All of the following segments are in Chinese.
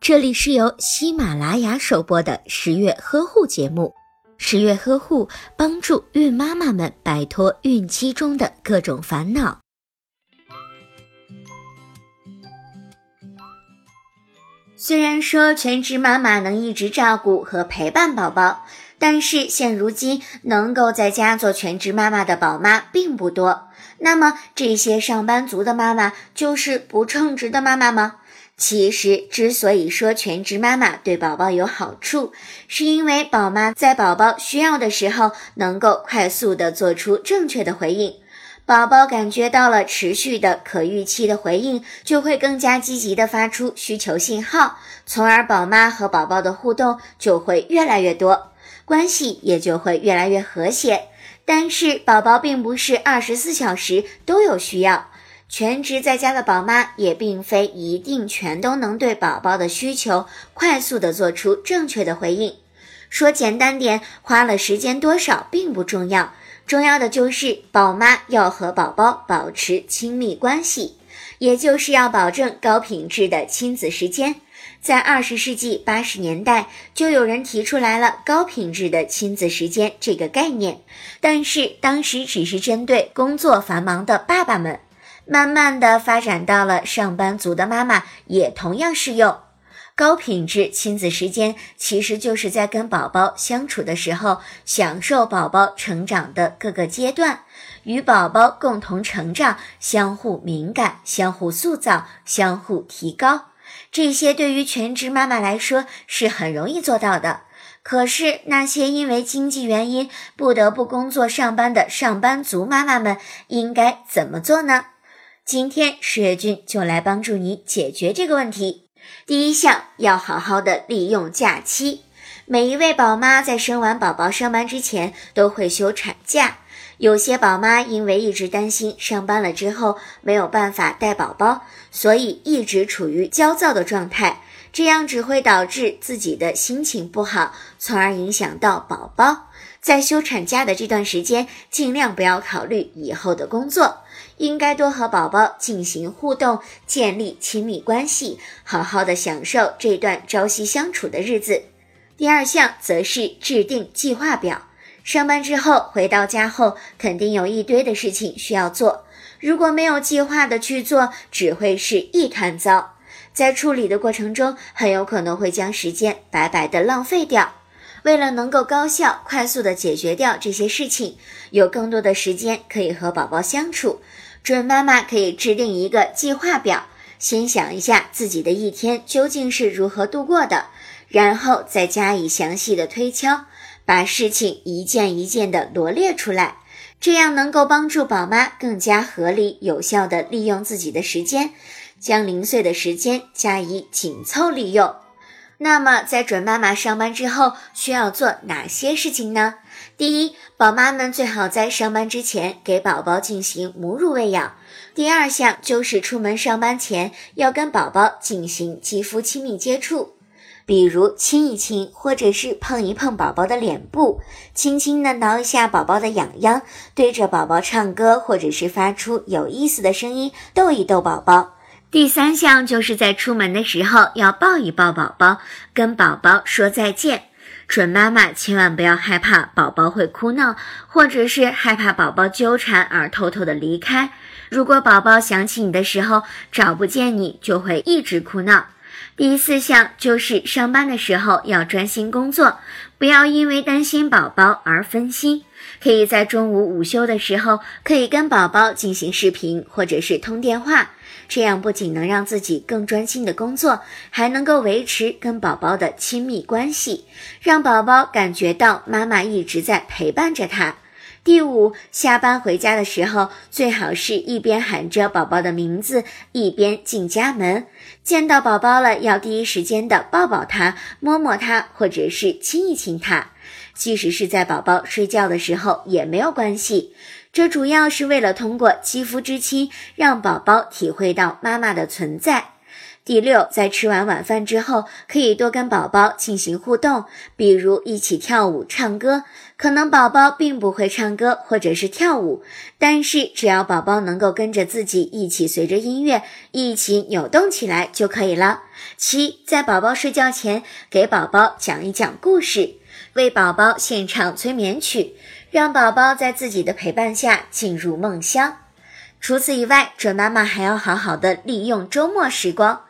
这里是由喜马拉雅首播的十月呵护节目。十月呵护帮助孕妈妈们摆脱孕期中的各种烦恼。虽然说全职妈妈能一直照顾和陪伴宝宝，但是现如今能够在家做全职妈妈的宝妈并不多。那么，这些上班族的妈妈就是不称职的妈妈吗？其实，之所以说全职妈妈对宝宝有好处，是因为宝妈在宝宝需要的时候，能够快速的做出正确的回应。宝宝感觉到了持续的、可预期的回应，就会更加积极的发出需求信号，从而宝妈和宝宝的互动就会越来越多，关系也就会越来越和谐。但是，宝宝并不是二十四小时都有需要。全职在家的宝妈也并非一定全都能对宝宝的需求快速的做出正确的回应。说简单点，花了时间多少并不重要，重要的就是宝妈要和宝宝保持亲密关系，也就是要保证高品质的亲子时间。在二十世纪八十年代，就有人提出来了高品质的亲子时间这个概念，但是当时只是针对工作繁忙的爸爸们。慢慢的发展到了上班族的妈妈也同样适用。高品质亲子时间其实就是在跟宝宝相处的时候，享受宝宝成长的各个阶段，与宝宝共同成长，相互敏感，相互塑造，相互提高。这些对于全职妈妈来说是很容易做到的。可是那些因为经济原因不得不工作上班的上班族妈妈们，应该怎么做呢？今天十月君就来帮助你解决这个问题。第一项，要好好的利用假期。每一位宝妈在生完宝宝上班之前都会休产假。有些宝妈因为一直担心上班了之后没有办法带宝宝，所以一直处于焦躁的状态，这样只会导致自己的心情不好，从而影响到宝宝。在休产假的这段时间，尽量不要考虑以后的工作。应该多和宝宝进行互动，建立亲密关系，好好的享受这段朝夕相处的日子。第二项则是制定计划表。上班之后回到家后，肯定有一堆的事情需要做，如果没有计划的去做，只会是一团糟。在处理的过程中，很有可能会将时间白白的浪费掉。为了能够高效、快速的解决掉这些事情，有更多的时间可以和宝宝相处，准妈妈可以制定一个计划表，先想一下自己的一天究竟是如何度过的，然后再加以详细的推敲，把事情一件一件的罗列出来，这样能够帮助宝妈更加合理、有效的利用自己的时间，将零碎的时间加以紧凑利用。那么，在准妈妈上班之后，需要做哪些事情呢？第一，宝妈们最好在上班之前给宝宝进行母乳喂养。第二项就是出门上班前要跟宝宝进行肌肤亲密接触，比如亲一亲，或者是碰一碰宝宝的脸部，轻轻的挠一下宝宝的痒痒，对着宝宝唱歌，或者是发出有意思的声音逗一逗宝宝。第三项就是在出门的时候要抱一抱宝宝，跟宝宝说再见。准妈妈千万不要害怕宝宝会哭闹，或者是害怕宝宝纠缠而偷偷的离开。如果宝宝想起你的时候找不见你，就会一直哭闹。第四项就是上班的时候要专心工作，不要因为担心宝宝而分心。可以在中午午休的时候，可以跟宝宝进行视频或者是通电话。这样不仅能让自己更专心的工作，还能够维持跟宝宝的亲密关系，让宝宝感觉到妈妈一直在陪伴着他。第五，下班回家的时候，最好是一边喊着宝宝的名字，一边进家门。见到宝宝了，要第一时间的抱抱他，摸摸他，或者是亲一亲他。即使是在宝宝睡觉的时候也没有关系。这主要是为了通过肌肤之亲，让宝宝体会到妈妈的存在。第六，在吃完晚饭之后，可以多跟宝宝进行互动，比如一起跳舞、唱歌。可能宝宝并不会唱歌或者是跳舞，但是只要宝宝能够跟着自己一起随着音乐一起扭动起来就可以了。七，在宝宝睡觉前，给宝宝讲一讲故事，为宝宝献唱催眠曲，让宝宝在自己的陪伴下进入梦乡。除此以外，准妈妈还要好好的利用周末时光。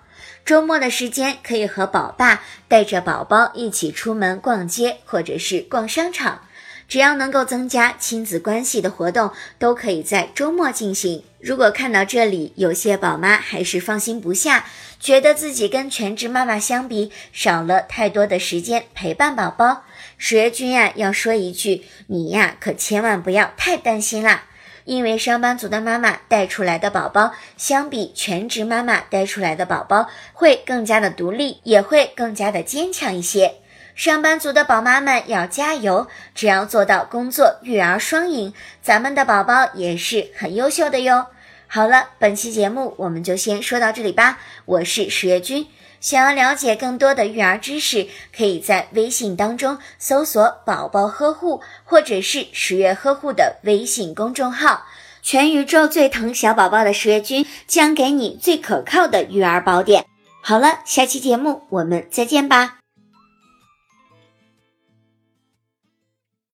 周末的时间可以和宝爸带着宝宝一起出门逛街，或者是逛商场。只要能够增加亲子关系的活动，都可以在周末进行。如果看到这里，有些宝妈还是放心不下，觉得自己跟全职妈妈相比，少了太多的时间陪伴宝宝。十月君呀，要说一句，你呀可千万不要太担心啦。因为上班族的妈妈带出来的宝宝，相比全职妈妈带出来的宝宝，会更加的独立，也会更加的坚强一些。上班族的宝妈们要加油，只要做到工作育儿双赢，咱们的宝宝也是很优秀的哟。好了，本期节目我们就先说到这里吧。我是十月君。想要了解更多的育儿知识，可以在微信当中搜索“宝宝呵护”或者是“十月呵护”的微信公众号。全宇宙最疼小宝宝的十月君将给你最可靠的育儿宝典。好了，下期节目我们再见吧。